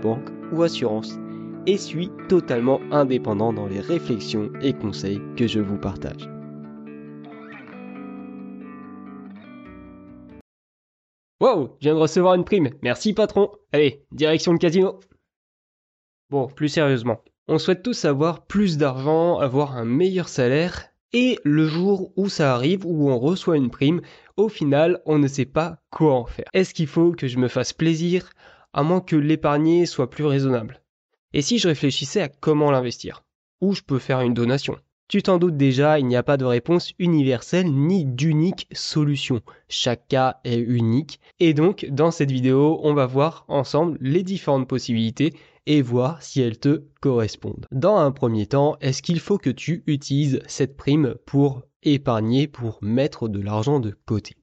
banque ou assurance, et suis totalement indépendant dans les réflexions et conseils que je vous partage. Wow, je viens de recevoir une prime. Merci patron. Allez, direction le casino. Bon, plus sérieusement, on souhaite tous avoir plus d'argent, avoir un meilleur salaire, et le jour où ça arrive, où on reçoit une prime, au final, on ne sait pas quoi en faire. Est-ce qu'il faut que je me fasse plaisir, à moins que l'épargner soit plus raisonnable Et si je réfléchissais à comment l'investir? Ou je peux faire une donation? Tu t'en doutes déjà, il n'y a pas de réponse universelle ni d'unique solution. Chaque cas est unique. Et donc, dans cette vidéo, on va voir ensemble les différentes possibilités et voir si elles te correspondent. Dans un premier temps, est-ce qu'il faut que tu utilises cette prime pour épargner, pour mettre de l'argent de côté?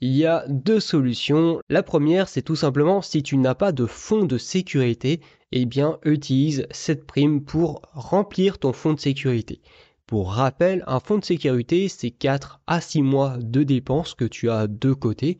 Il y a deux solutions. La première, c'est tout simplement si tu n'as pas de fonds de sécurité, eh bien utilise cette prime pour remplir ton fonds de sécurité. Pour rappel, un fonds de sécurité, c'est 4 à 6 mois de dépenses que tu as de côté.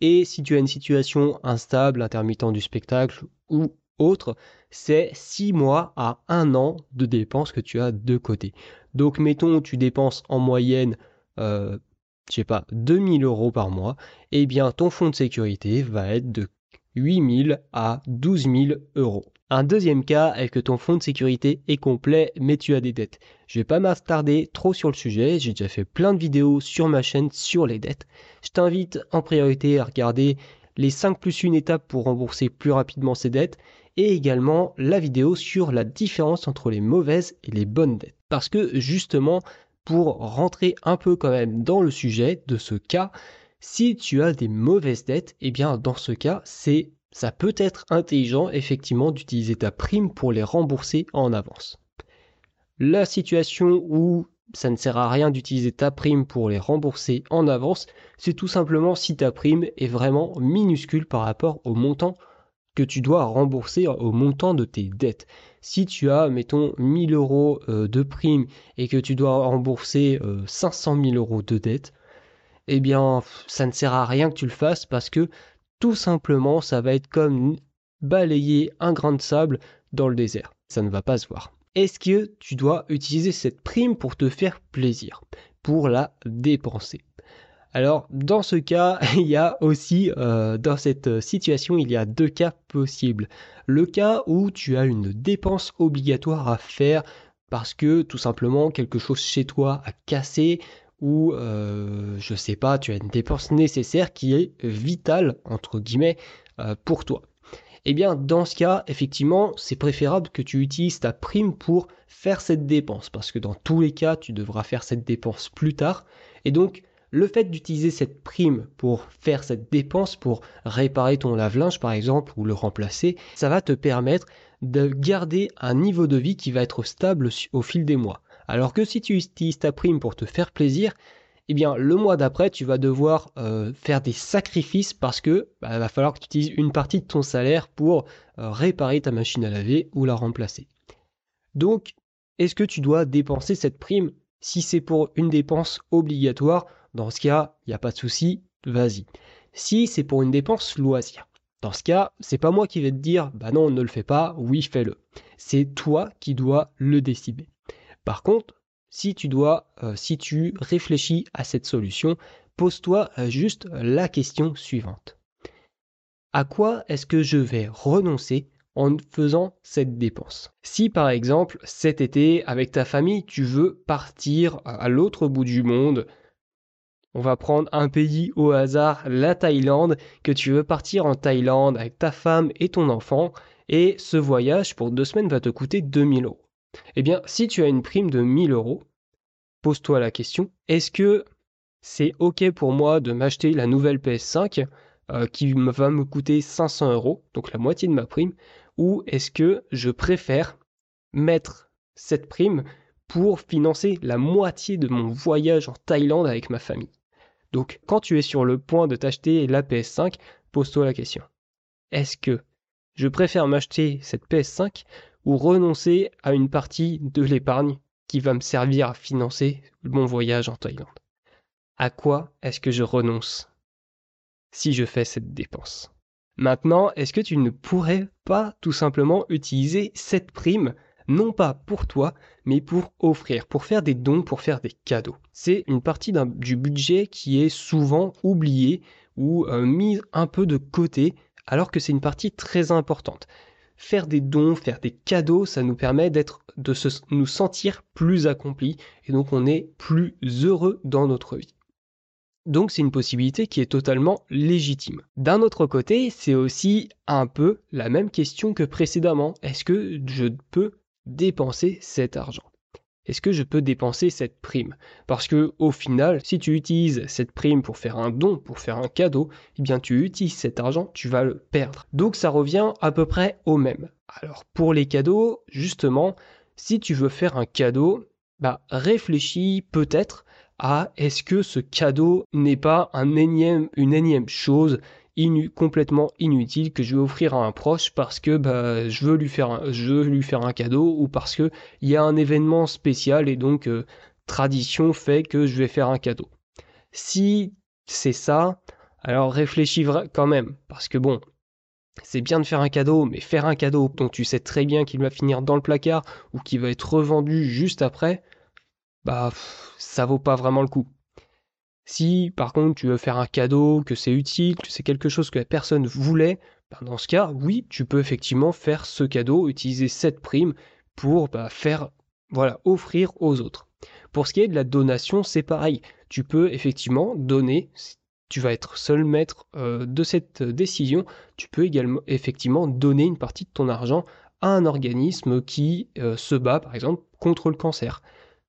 Et si tu as une situation instable, intermittent du spectacle ou autre, c'est 6 mois à 1 an de dépenses que tu as de côté. Donc mettons tu dépenses en moyenne, euh, je sais pas, 2000 euros par mois, eh bien ton fonds de sécurité va être de 8000 à 12 000 euros. Un deuxième cas est que ton fonds de sécurité est complet mais tu as des dettes. Je vais pas m'attarder trop sur le sujet, j'ai déjà fait plein de vidéos sur ma chaîne sur les dettes. Je t'invite en priorité à regarder les 5 plus 1 étapes pour rembourser plus rapidement ces dettes et également la vidéo sur la différence entre les mauvaises et les bonnes dettes. Parce que justement, pour rentrer un peu quand même dans le sujet de ce cas, si tu as des mauvaises dettes, eh bien dans ce cas, c'est ça peut être intelligent effectivement d'utiliser ta prime pour les rembourser en avance. La situation où ça ne sert à rien d'utiliser ta prime pour les rembourser en avance, c'est tout simplement si ta prime est vraiment minuscule par rapport au montant que tu dois rembourser au montant de tes dettes. Si tu as, mettons, 1000 euros euh, de prime et que tu dois rembourser 500 euh, 000 euros de dettes, eh bien, ça ne sert à rien que tu le fasses parce que tout simplement, ça va être comme balayer un grain de sable dans le désert. Ça ne va pas se voir. Est-ce que tu dois utiliser cette prime pour te faire plaisir, pour la dépenser alors, dans ce cas, il y a aussi, euh, dans cette situation, il y a deux cas possibles. Le cas où tu as une dépense obligatoire à faire parce que tout simplement quelque chose chez toi a cassé, ou euh, je sais pas, tu as une dépense nécessaire qui est vitale entre guillemets euh, pour toi. Eh bien, dans ce cas, effectivement, c'est préférable que tu utilises ta prime pour faire cette dépense, parce que dans tous les cas, tu devras faire cette dépense plus tard. Et donc, le fait d'utiliser cette prime pour faire cette dépense, pour réparer ton lave-linge par exemple, ou le remplacer, ça va te permettre de garder un niveau de vie qui va être stable au fil des mois. Alors que si tu utilises ta prime pour te faire plaisir, eh bien le mois d'après, tu vas devoir euh, faire des sacrifices parce que bah, va falloir que tu utilises une partie de ton salaire pour euh, réparer ta machine à laver ou la remplacer. Donc, est-ce que tu dois dépenser cette prime Si c'est pour une dépense obligatoire, dans ce cas, il n'y a pas de souci, vas-y. Si c'est pour une dépense loisir, dans ce cas, c'est pas moi qui vais te dire, bah non, ne le fais pas, oui, fais-le. C'est toi qui dois le décider. Par contre, si tu dois, euh, si tu réfléchis à cette solution, pose-toi euh, juste la question suivante. À quoi est-ce que je vais renoncer en faisant cette dépense? Si par exemple cet été avec ta famille tu veux partir à l'autre bout du monde, on va prendre un pays au hasard, la Thaïlande, que tu veux partir en Thaïlande avec ta femme et ton enfant, et ce voyage pour deux semaines va te coûter 2000 euros. Eh bien, si tu as une prime de 1000 euros, pose-toi la question, est-ce que c'est OK pour moi de m'acheter la nouvelle PS5 euh, qui va me coûter 500 euros, donc la moitié de ma prime, ou est-ce que je préfère mettre cette prime pour financer la moitié de mon voyage en Thaïlande avec ma famille? Donc quand tu es sur le point de t'acheter la PS5, pose-toi la question. Est-ce que je préfère m'acheter cette PS5 ou renoncer à une partie de l'épargne qui va me servir à financer mon voyage en Thaïlande? À quoi est-ce que je renonce si je fais cette dépense? Maintenant, est-ce que tu ne pourrais pas tout simplement utiliser cette prime non pas pour toi, mais pour offrir, pour faire des dons, pour faire des cadeaux. C'est une partie du budget qui est souvent oubliée ou euh, mise un peu de côté, alors que c'est une partie très importante. Faire des dons, faire des cadeaux, ça nous permet d'être, de nous sentir plus accomplis, et donc on est plus heureux dans notre vie. Donc c'est une possibilité qui est totalement légitime. D'un autre côté, c'est aussi un peu la même question que précédemment. Est-ce que je peux dépenser cet argent Est-ce que je peux dépenser cette prime? Parce que au final, si tu utilises cette prime pour faire un don, pour faire un cadeau, eh bien tu utilises cet argent, tu vas le perdre. Donc ça revient à peu près au même. Alors pour les cadeaux, justement, si tu veux faire un cadeau, bah réfléchis peut-être à est-ce que ce cadeau n'est pas une énième chose complètement inutile que je vais offrir à un proche parce que bah, je, veux lui faire un, cadeau ou parce qu'il y a un événement spécial et donc euh, tradition fait que je vais faire un cadeau. Si c'est ça, alors réfléchis quand même parce que bon, c'est bien de faire un cadeau, mais faire un cadeau dont tu sais très bien qu'il va finir dans le placard ou qu'il va être revendu juste après, bah ça vaut pas vraiment le coup. Si par contre tu veux faire un cadeau, que c'est utile, que c'est quelque chose que la personne voulait, ben, dans ce cas, oui, tu peux effectivement faire ce cadeau, utiliser cette prime pour bah, faire, voilà, offrir aux autres. Pour ce qui est de la donation, c'est pareil. Tu peux effectivement donner, tu vas être seul maître euh, de cette décision, tu peux également effectivement donner une partie de ton argent à un organisme qui euh, se bat par exemple contre le cancer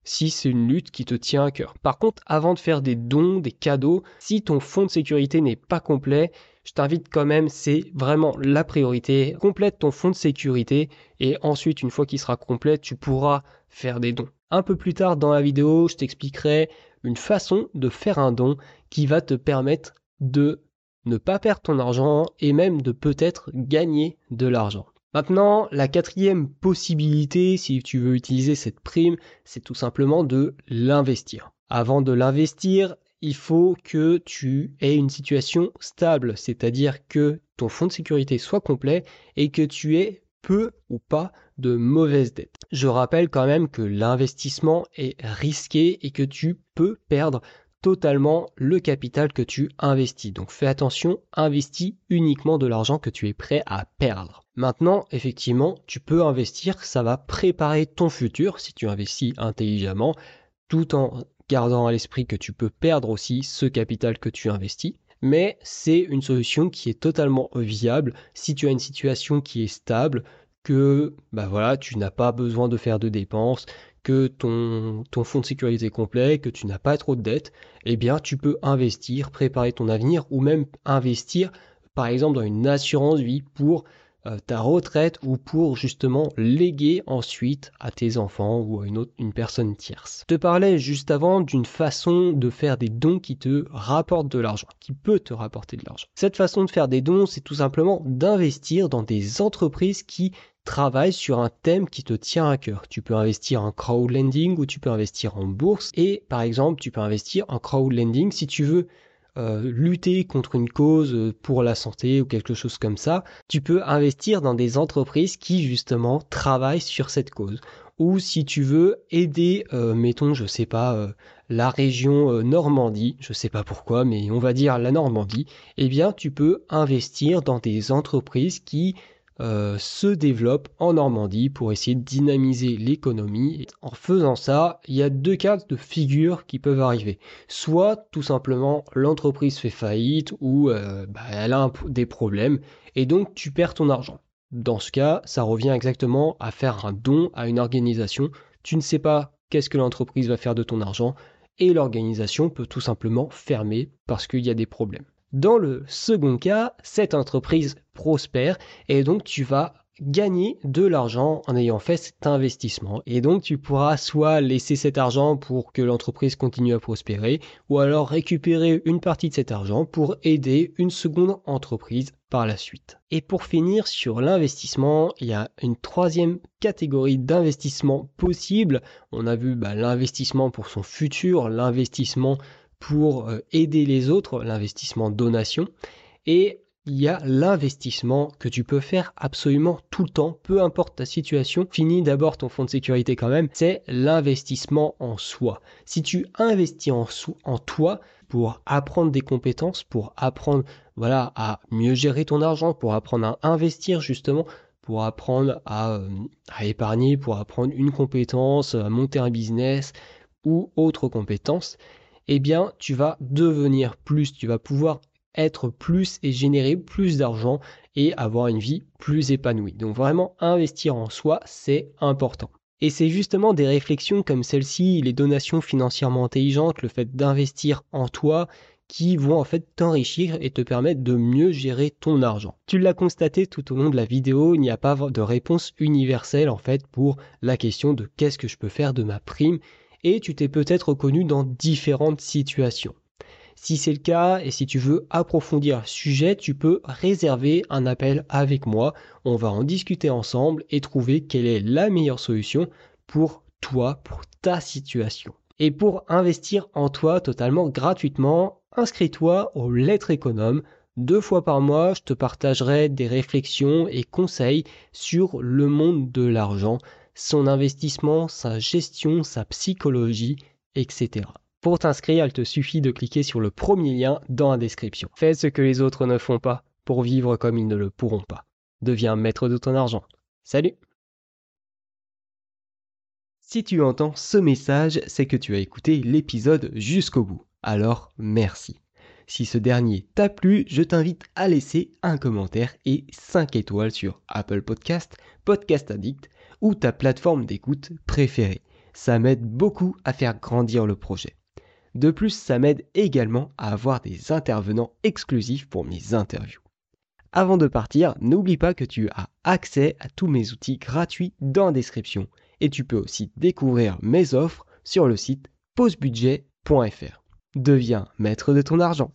si c'est une lutte qui te tient à cœur. Par contre, avant de faire des dons, des cadeaux, si ton fonds de sécurité n'est pas complet, je t'invite quand même, c'est vraiment la priorité. Complète ton fonds de sécurité et ensuite, une fois qu'il sera complet, tu pourras faire des dons. Un peu plus tard dans la vidéo, je t'expliquerai une façon de faire un don qui va te permettre de ne pas perdre ton argent et même de peut-être gagner de l'argent. Maintenant, la quatrième possibilité, si tu veux utiliser cette prime, c'est tout simplement de l'investir. Avant de l'investir, il faut que tu aies une situation stable, c'est-à-dire que ton fonds de sécurité soit complet et que tu aies peu ou pas de mauvaises dettes. Je rappelle quand même que l'investissement est risqué et que tu peux perdre totalement le capital que tu investis. Donc fais attention, investis uniquement de l'argent que tu es prêt à perdre. Maintenant, effectivement, tu peux investir, ça va préparer ton futur si tu investis intelligemment, tout en gardant à l'esprit que tu peux perdre aussi ce capital que tu investis. Mais c'est une solution qui est totalement viable si tu as une situation qui est stable, que bah voilà, tu n'as pas besoin de faire de dépenses, que ton, fonds de sécurité est complet, que tu n'as pas trop de dettes, eh bien tu peux investir, préparer ton avenir ou même investir par exemple dans une assurance vie pour euh, ta retraite ou pour justement léguer ensuite à tes enfants ou à une autre personne tierce. Je te parlais juste avant d'une façon de faire des dons qui te rapportent de l'argent, qui peut te rapporter de l'argent. Cette façon de faire des dons, c'est tout simplement d'investir dans des entreprises qui travaillent sur un thème qui te tient à cœur. Tu peux investir en crowdlending ou tu peux investir en bourse et par exemple tu peux investir en crowdlending si tu veux euh, lutter contre une cause euh, pour la santé ou quelque chose comme ça, tu peux investir dans des entreprises qui justement travaillent sur cette cause. Ou si tu veux aider, euh, mettons, je sais pas, la région Normandie, je sais pas pourquoi, mais on va dire la Normandie, eh bien tu peux investir dans des entreprises qui euh, se développe en Normandie pour essayer de dynamiser l'économie. En faisant ça, il y a deux cas de figure qui peuvent arriver. Soit tout simplement l'entreprise fait faillite ou euh, bah, elle a des problèmes et donc tu perds ton argent. Dans ce cas, ça revient exactement à faire un don à une organisation. Tu ne sais pas qu'est-ce que l'entreprise va faire de ton argent et l'organisation peut tout simplement fermer parce qu'il y a des problèmes. Dans le second cas, cette entreprise prospère et donc tu vas gagner de l'argent en ayant fait cet investissement. Et donc tu pourras soit laisser cet argent pour que l'entreprise continue à prospérer, ou alors récupérer une partie de cet argent pour aider une seconde entreprise par la suite. Et pour finir sur l'investissement, il y a une troisième catégorie d'investissement possible. On a vu bah, l'investissement pour son futur, l'investissement pour euh, aider les autres, l'investissement donation. Et il y a l'investissement que tu peux faire absolument tout le temps, peu importe ta situation. Finis d'abord ton fonds de sécurité quand même, c'est l'investissement en soi. Si tu investis en, en toi pour apprendre des compétences, pour apprendre voilà, à mieux gérer ton argent, pour apprendre à investir justement, pour apprendre à, euh, à épargner, pour apprendre une compétence, à monter un business ou autre compétence, eh bien tu vas devenir plus, tu vas pouvoir être plus et générer plus d'argent et avoir une vie plus épanouie. Donc vraiment investir en soi, c'est important. Et c'est justement des réflexions comme celle-ci, les donations financièrement intelligentes, le fait d'investir en toi, qui vont en fait t'enrichir et te permettre de mieux gérer ton argent. Tu l'as constaté tout au long de la vidéo, il n'y a pas de réponse universelle en fait pour la question de qu'est-ce que je peux faire de ma prime et tu t'es peut-être reconnu dans différentes situations. Si c'est le cas et si tu veux approfondir le sujet, tu peux réserver un appel avec moi. On va en discuter ensemble et trouver quelle est la meilleure solution pour toi, pour ta situation. Et pour investir en toi totalement gratuitement, inscris-toi aux lettres économes. Deux fois par mois, je te partagerai des réflexions et conseils sur le monde de l'argent, son investissement, sa gestion, sa psychologie, etc. Pour t'inscrire, il te suffit de cliquer sur le premier lien dans la description. Fais ce que les autres ne font pas pour vivre comme ils ne le pourront pas. Deviens maître de ton argent. Salut Si tu entends ce message, c'est que tu as écouté l'épisode jusqu'au bout. Alors merci. Si ce dernier t'a plu, je t'invite à laisser un commentaire et 5 étoiles sur Apple Podcast, Podcast Addict ou ta plateforme d'écoute préférée. Ça m'aide beaucoup à faire grandir le projet. De plus, ça m'aide également à avoir des intervenants exclusifs pour mes interviews. Avant de partir, n'oublie pas que tu as accès à tous mes outils gratuits dans la description et tu peux aussi découvrir mes offres sur le site pausebudget.fr. Deviens maître de ton argent.